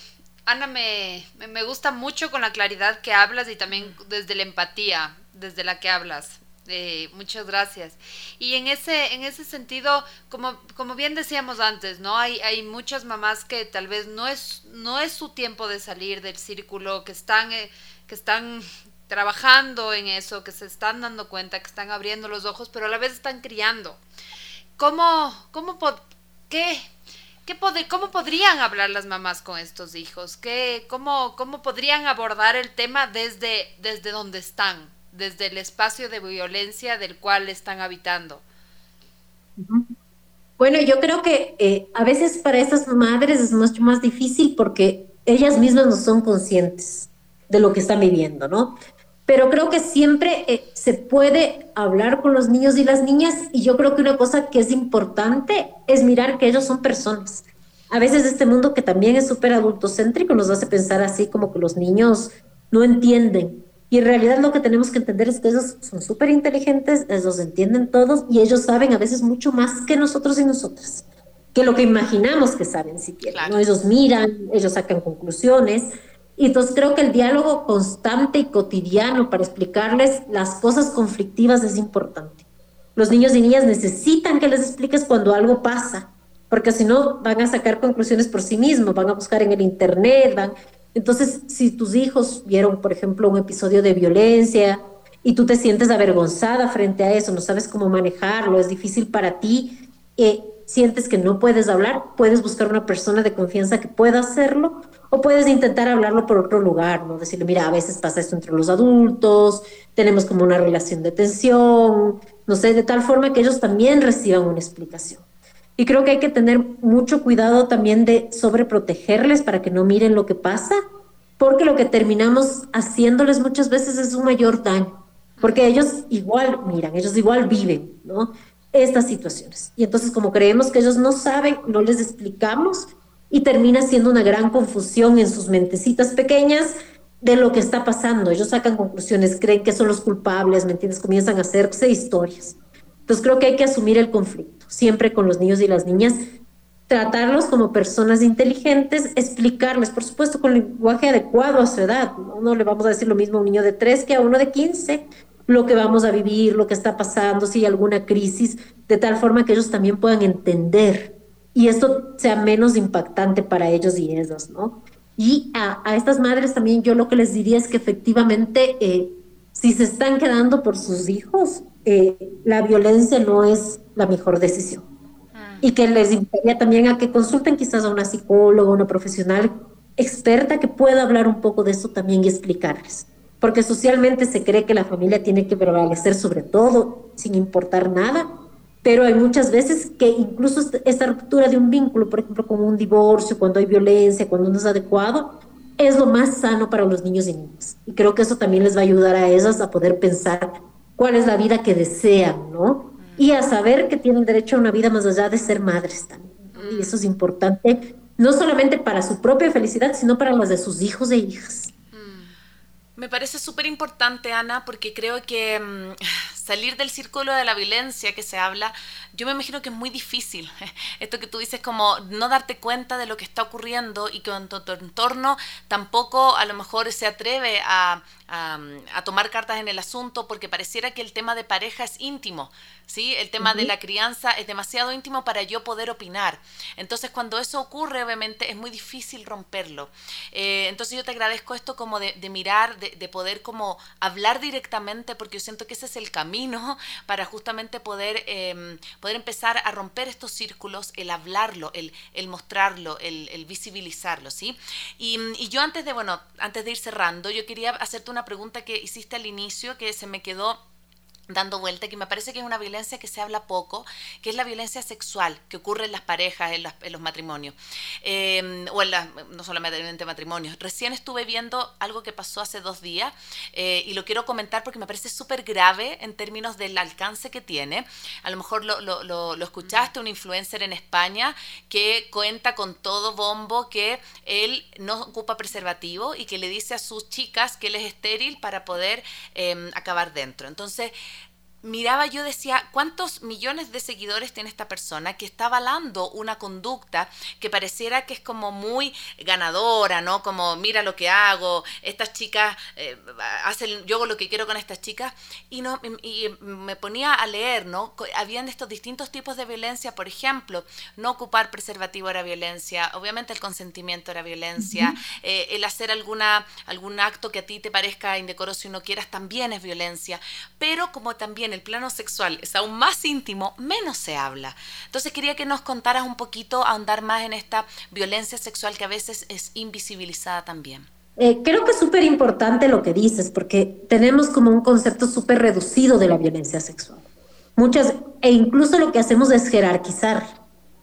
Ana, me, me gusta mucho con la claridad que hablas y también desde la empatía, desde la que hablas. Eh, muchas gracias. Y en ese, en ese sentido, como, como bien decíamos antes, ¿no? Hay, hay muchas mamás que tal vez no es, no es su tiempo de salir del círculo, que están, eh, que están trabajando en eso, que se están dando cuenta, que están abriendo los ojos, pero a la vez están criando. ¿Cómo, cómo, qué, qué cómo podrían hablar las mamás con estos hijos? ¿Qué, cómo, ¿Cómo podrían abordar el tema desde, desde donde están? Desde el espacio de violencia del cual están habitando. Bueno, yo creo que eh, a veces para esas madres es mucho más difícil porque ellas mismas no son conscientes de lo que están viviendo, ¿no? Pero creo que siempre eh, se puede hablar con los niños y las niñas y yo creo que una cosa que es importante es mirar que ellos son personas. A veces este mundo que también es súper adultocéntrico nos hace pensar así como que los niños no entienden. Y en realidad lo que tenemos que entender es que ellos son súper inteligentes, ellos entienden todos y ellos saben a veces mucho más que nosotros y nosotras, que lo que imaginamos que saben siquiera. ¿no? Ellos miran, ellos sacan conclusiones. Y entonces creo que el diálogo constante y cotidiano para explicarles las cosas conflictivas es importante. Los niños y niñas necesitan que les expliques cuando algo pasa, porque si no van a sacar conclusiones por sí mismos, van a buscar en el internet, van... Entonces, si tus hijos vieron, por ejemplo, un episodio de violencia y tú te sientes avergonzada frente a eso, no sabes cómo manejarlo, es difícil para ti, eh, sientes que no puedes hablar, puedes buscar una persona de confianza que pueda hacerlo o puedes intentar hablarlo por otro lugar, ¿no? Decirle, mira, a veces pasa esto entre los adultos, tenemos como una relación de tensión, no sé, de tal forma que ellos también reciban una explicación. Y creo que hay que tener mucho cuidado también de sobreprotegerles para que no miren lo que pasa, porque lo que terminamos haciéndoles muchas veces es un mayor daño, porque ellos igual miran, ellos igual viven, ¿no? Estas situaciones. Y entonces como creemos que ellos no saben, no les explicamos y termina siendo una gran confusión en sus mentecitas pequeñas de lo que está pasando. Ellos sacan conclusiones, creen que son los culpables, ¿me entiendes? Comienzan a hacerse historias. Entonces creo que hay que asumir el conflicto, siempre con los niños y las niñas, tratarlos como personas inteligentes, explicarles, por supuesto, con lenguaje adecuado a su edad. ¿no? le vamos a decir lo mismo a un niño de 3 que a uno de 15, lo que vamos a vivir, lo que está pasando, si hay alguna crisis, de tal forma que ellos también puedan entender y esto sea menos impactante para ellos y ellos, ¿no? Y a, estas madres también yo lo que les diría es que efectivamente, eh, si se están quedando por sus hijos, eh, la violencia no es la mejor decisión. Ah. Y que les invitaría también a que consulten quizás a una psicóloga, una profesional experta que pueda hablar un poco de eso también y explicarles. Porque socialmente se cree que la familia tiene que prevalecer sobre todo, sin importar nada, pero hay muchas veces que incluso esta ruptura de un vínculo, por ejemplo, como un divorcio, cuando hay violencia, cuando no es adecuado, es lo más sano para los niños y niñas. Y creo que eso también les va a ayudar a ellas a poder pensar cuál es la vida que desean, ¿no? Y a saber que tienen derecho a una vida más allá de ser madres también. Y eso es importante, no solamente para su propia felicidad, sino para las de sus hijos e hijas. Me parece súper importante, Ana, porque creo que mm, salir del círculo de la violencia que se habla, yo me imagino que es muy difícil. Esto que tú dices como no darte cuenta de lo que está ocurriendo y que en tu, entorno tampoco a lo mejor se atreve a, a, tomar cartas en el asunto porque pareciera que el tema de pareja es íntimo, ¿sí? El tema de la crianza es demasiado íntimo para yo poder opinar. Entonces cuando eso ocurre, obviamente es muy difícil romperlo. Eh, entonces yo te agradezco esto como de, mirar, de, poder como hablar directamente porque yo siento que ese es el camino para justamente poder, em, poder empezar a romper estos círculos, el hablarlo, el, el mostrarlo, el, visibilizarlo, ¿sí? Y, y yo antes de, bueno, antes de ir cerrando, yo quería hacerte una pregunta que hiciste al inicio que se me quedó dando vuelta, que me parece que es una violencia que se habla poco, que es la violencia sexual que ocurre en las parejas, en, los matrimonios, em, o en las, no solamente matrimonios. Recién estuve viendo algo que pasó hace dos días eh, y lo quiero comentar porque me parece súper grave en términos del alcance que tiene. A lo mejor lo, lo, lo, lo, escuchaste, un influencer en España que cuenta con todo bombo que él no ocupa preservativo y que le dice a sus chicas que él es estéril para poder em, acabar dentro. Entonces, miraba yo decía, ¿cuántos millones de seguidores tiene esta persona que está avalando una conducta que pareciera que es como muy ganadora, ¿no? Como, mira lo que hago, estas chicas eh, hacen, yo hago lo que quiero con estas chicas, y, no, y me ponía a leer, ¿no? Habían estos distintos tipos de violencia, por ejemplo, no ocupar preservativo era violencia, obviamente el consentimiento era violencia, eh, el hacer alguna, algún acto que a ti te parezca indecoroso y no quieras también es violencia, pero como también el plano sexual es aún más íntimo, menos se habla. Entonces quería que nos contaras un poquito, ahondar más en esta violencia sexual que a veces es invisibilizada también. Eh, creo que es súper importante lo que dices, porque tenemos como un concepto súper reducido de la violencia sexual. Muchas, e incluso lo que hacemos es jerarquizar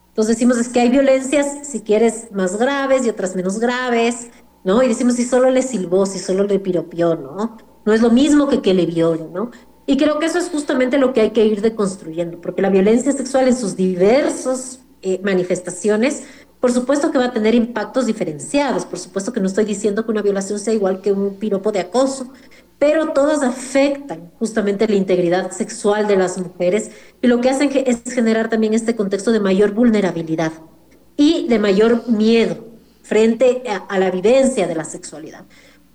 Entonces decimos es que hay violencias, si quieres, más graves y otras menos graves, ¿no? Y decimos si solo le silbó, si solo le piropió, ¿no? No es lo mismo que que le viole, ¿no? Y creo que eso es justamente lo que hay que ir deconstruyendo, porque la violencia sexual en sus diversas eh, manifestaciones, por supuesto que va a tener impactos diferenciados, por supuesto que no estoy diciendo que una violación sea igual que un piropo de acoso, pero todas afectan justamente la integridad sexual de las mujeres y lo que hacen es generar también este contexto de mayor vulnerabilidad y de mayor miedo frente a la vivencia de la sexualidad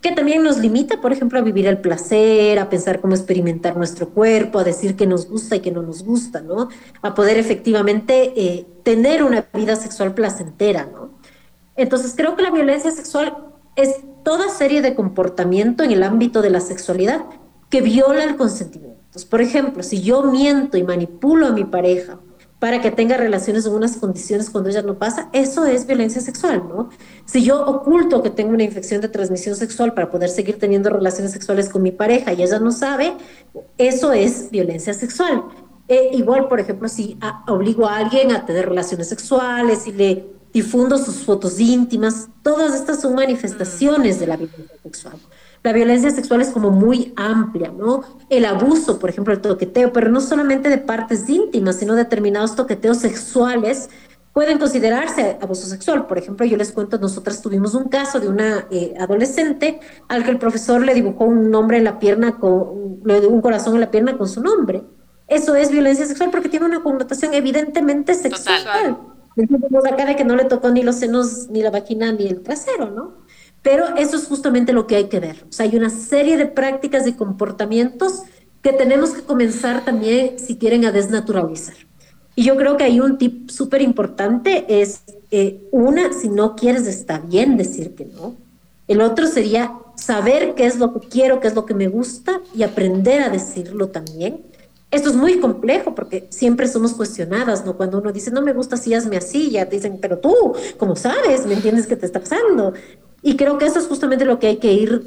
que también nos limita, por ejemplo, a vivir el placer, a pensar cómo experimentar nuestro cuerpo, a decir que nos gusta y que no nos gusta, ¿no? A poder efectivamente eh, tener una vida sexual placentera, ¿no? Entonces creo que la violencia sexual es toda serie de comportamiento en el ámbito de la sexualidad que viola el consentimiento. Entonces, por ejemplo, si yo miento y manipulo a mi pareja para que tenga relaciones en unas condiciones cuando ella no pasa, eso es violencia sexual, ¿no? Si yo oculto que tengo una infección de transmisión sexual para poder seguir teniendo relaciones sexuales con mi pareja y ella no sabe, eso es violencia sexual. Eh, igual, por ejemplo, si obligo a alguien a tener relaciones sexuales y le difundo sus fotos íntimas, todas estas son manifestaciones de la violencia sexual. La violencia sexual es como muy amplia, ¿no? El abuso, por ejemplo, el toqueteo, pero no solamente de partes íntimas, sino determinados toqueteos sexuales pueden considerarse abuso sexual. Por ejemplo, yo les cuento, nosotras tuvimos un caso de una eh, adolescente al que el profesor le dibujó un nombre en la pierna, con, le un corazón en la pierna con su nombre. Eso es violencia sexual porque tiene una connotación evidentemente sexual. Total. acá de que no le tocó ni los senos, ni la vagina, ni el trasero, ¿no? Pero eso es justamente lo que hay que ver. O sea, hay una serie de prácticas y comportamientos que tenemos que comenzar también, si quieren, a desnaturalizar. Y yo creo que hay un tip súper importante, es eh, una, si no quieres, está bien decir que no. El otro sería saber qué es lo que quiero, qué es lo que me gusta y aprender a decirlo también. Esto es muy complejo porque siempre somos cuestionadas, ¿no? Cuando uno dice, no me gusta, si hazme así, ya te dicen, pero tú, ¿cómo sabes? ¿Me entiendes qué te está pasando? Y creo que eso es justamente lo que hay que ir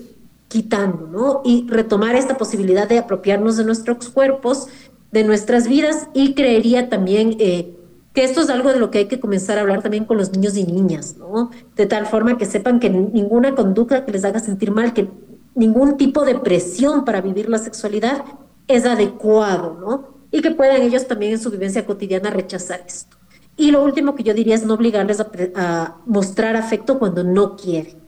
quitando, ¿no? Y retomar esta posibilidad de apropiarnos de nuestros cuerpos, de nuestras vidas y creería también eh, que esto es algo de lo que hay que comenzar a hablar también con los niños y niñas, ¿no? De tal forma que sepan que ninguna conducta que les haga sentir mal, que ningún tipo de presión para vivir la sexualidad es adecuado, ¿no? Y que puedan ellos también en su vivencia cotidiana rechazar esto. Y lo último que yo diría es no obligarles a, mostrar afecto cuando no quieren.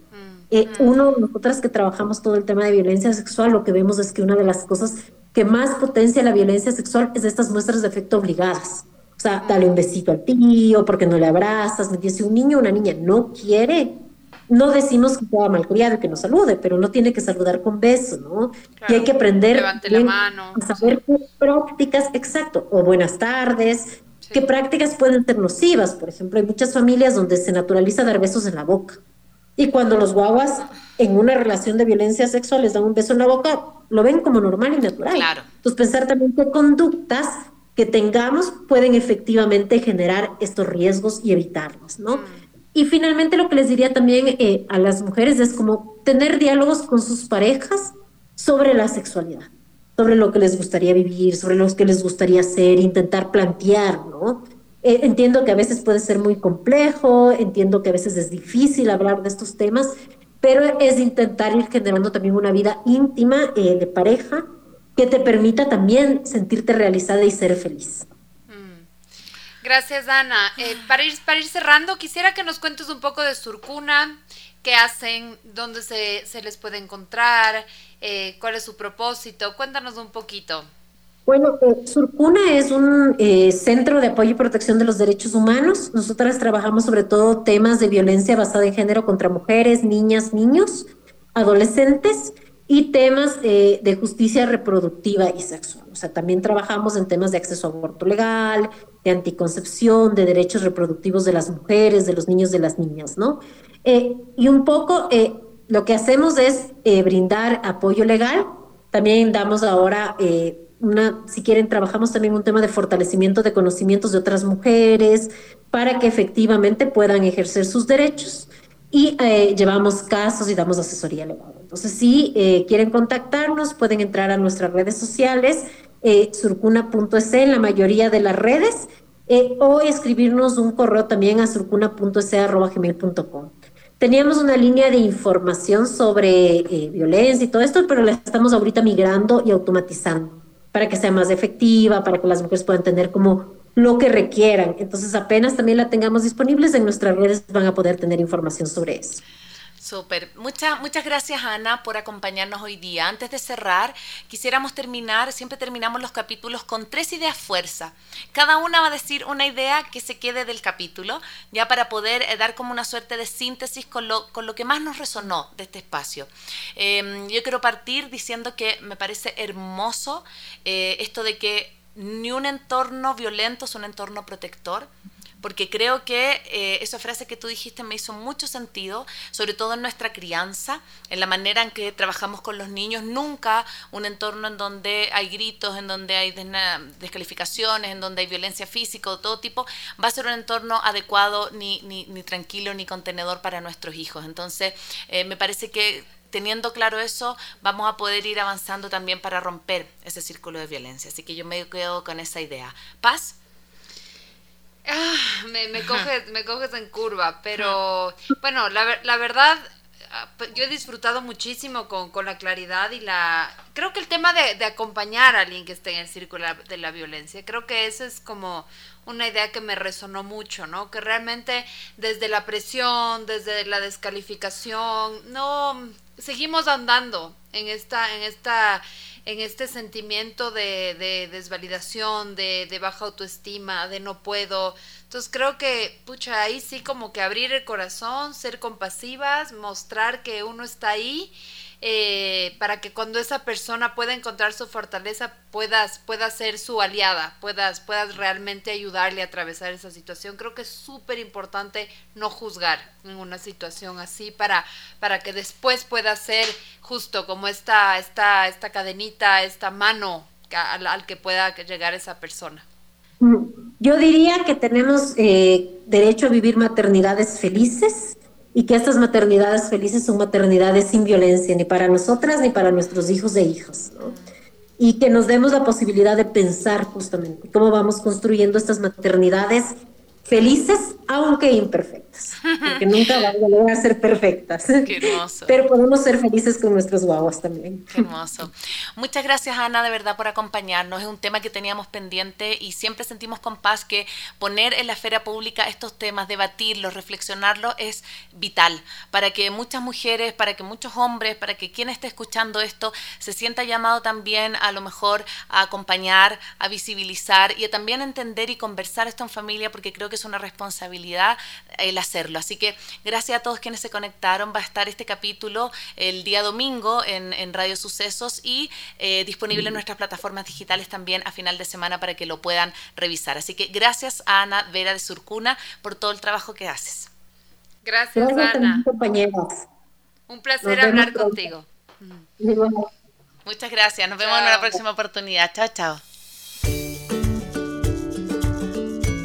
Eh, uno, nosotras que trabajamos todo el tema de violencia sexual, lo que vemos es que una de las cosas que más potencia la violencia sexual es estas muestras de afecto obligadas. O sea, dale un besito al tío, porque no le abrazas. Me dice, un niño o una niña no quiere, no decimos que sea malcriado y que no salude, pero no tiene que saludar con beso, ¿no? y hay que aprender a saber qué prácticas, exacto, o buenas tardes, ¿Qué prácticas pueden ser nocivas? Por ejemplo, hay muchas familias donde se naturaliza dar besos en la boca. Y cuando los guaguas en una relación de violencia sexual les dan un beso en la boca, lo ven como normal y natural. Claro. Entonces, pensar también qué conductas que tengamos pueden efectivamente generar estos riesgos y evitarlos, ¿no? Mm. Y finalmente lo que les diría también eh, a las mujeres es como tener diálogos con sus parejas sobre la sexualidad sobre lo que les gustaría vivir, sobre lo que les gustaría hacer, intentar plantear, ¿no? Eh, entiendo que a veces puede ser muy complejo, entiendo que a veces es difícil hablar de estos temas, pero es intentar ir generando también una vida íntima eh, de pareja que te permita también sentirte realizada y ser feliz. Mm. Gracias, Ana. Eh, para, ir, para ir cerrando, quisiera que nos cuentes un poco de Surcuna, qué hacen, dónde se, se les puede encontrar, cuál es su propósito. Cuéntanos un poquito. Bueno, eh, Surcuna es un eh, centro de apoyo y protección de los derechos humanos. Nosotras trabajamos sobre todo temas de violencia basada en género contra mujeres, niñas, niños, adolescentes y temas de justicia reproductiva y sexual. O sea, también trabajamos en temas de acceso a aborto legal, de anticoncepción, de derechos reproductivos de las mujeres, de los niños, de las niñas, ¿no? y un poco lo que hacemos es eh, brindar apoyo legal. También damos ahora eh, una, si quieren, trabajamos también un tema de fortalecimiento de conocimientos de otras mujeres para que efectivamente puedan ejercer sus derechos. Y eh, llevamos casos y damos asesoría legal. Entonces, si quieren contactarnos, pueden entrar a nuestras redes sociales, surcuna.es en la mayoría de las redes eh, o escribirnos un correo también a surcuna.sa.gmail.com. Teníamos una línea de información sobre eh, violencia y todo esto, pero la estamos ahorita migrando y automatizando para que sea más efectiva, para que las mujeres puedan tener como lo que requieran. Entonces, apenas también la tengamos disponibles en nuestras redes, van a poder tener información sobre eso. Súper. Muchas, muchas gracias, Ana, por acompañarnos hoy día. Antes de cerrar, quisiéramos terminar, siempre terminamos los capítulos con tres ideas fuerza. Cada una va a decir una idea que se quede del capítulo, ya para poder eh, dar como una suerte de síntesis con lo, con lo que más nos resonó de este espacio. Em, yo quiero partir diciendo que me parece hermoso eh, esto de que ni un entorno violento es un entorno protector porque creo que eh, esa frase que tú dijiste me hizo mucho sentido, sobre todo en nuestra crianza, en la manera en que trabajamos con los niños. Nunca un entorno en donde hay gritos, en donde hay descalificaciones, en donde hay violencia física o todo tipo, va a ser un entorno adecuado, ni, ni, tranquilo, ni contenedor para nuestros hijos. Entonces, eh, me parece que teniendo claro eso, vamos a poder ir avanzando también para romper ese círculo de violencia. Así que yo me quedo con esa idea. Paz. Ah, me, me, coges, me coges en curva, pero bueno, la, la verdad, ah, yo he disfrutado muchísimo con, con, la claridad y la... Creo que el tema de, de, acompañar a alguien que esté en el círculo de la violencia, creo que eso es como una idea que me resonó mucho, ¿no? Que realmente desde la presión, desde la descalificación, no, seguimos andando en esta, en esta en este sentimiento de, desvalidación, de, de, baja autoestima, de no puedo. Entonces creo que, pucha, ahí sí como que abrir el corazón, ser compasivas, mostrar que uno está ahí eh, para que cuando esa persona pueda encontrar su fortaleza, puedas, pueda ser su aliada, puedas, puedas realmente ayudarle a atravesar esa situación. Creo que es súper importante no juzgar en una situación así para, para que después pueda ser justo como esta, esta, esta cadenita, esta mano al, al que pueda llegar esa persona. Mm, yo diría que tenemos eh, derecho a vivir maternidades felices, y que estas maternidades felices son maternidades sin violencia, ni para nosotras ni para nuestros hijos e hijas. Y que nos demos la posibilidad de pensar justamente cómo vamos construyendo estas maternidades felices, aunque imperfectas, porque nunca van a lograr ser perfectas. Qué hermoso. Pero podemos ser felices con nuestros guaguas también. Qué hermoso. Muchas gracias, Ana, de verdad, por acompañarnos. Es un tema que teníamos pendiente y siempre sentimos con paz que poner en la esfera pública estos temas, debatirlos, reflexionarlos, es vital para que muchas mujeres, para que muchos hombres, para que quien esté escuchando esto se sienta llamado también a lo mejor a acompañar, a visibilizar y a también entender y conversar esto en familia, porque creo que es una responsabilidad el hacerlo. Así que gracias a todos quienes se conectaron. Va a estar este capítulo el día domingo en, Radio Sucesos y eh, disponible en nuestras plataformas digitales también a final de semana para que lo puedan revisar. Así que gracias a Ana Vera de Surcuna por todo el trabajo que haces. Gracias, Ana. Un placer hablar contigo. Muchas gracias. Nos vemos en una próxima oportunidad. Chao, chao.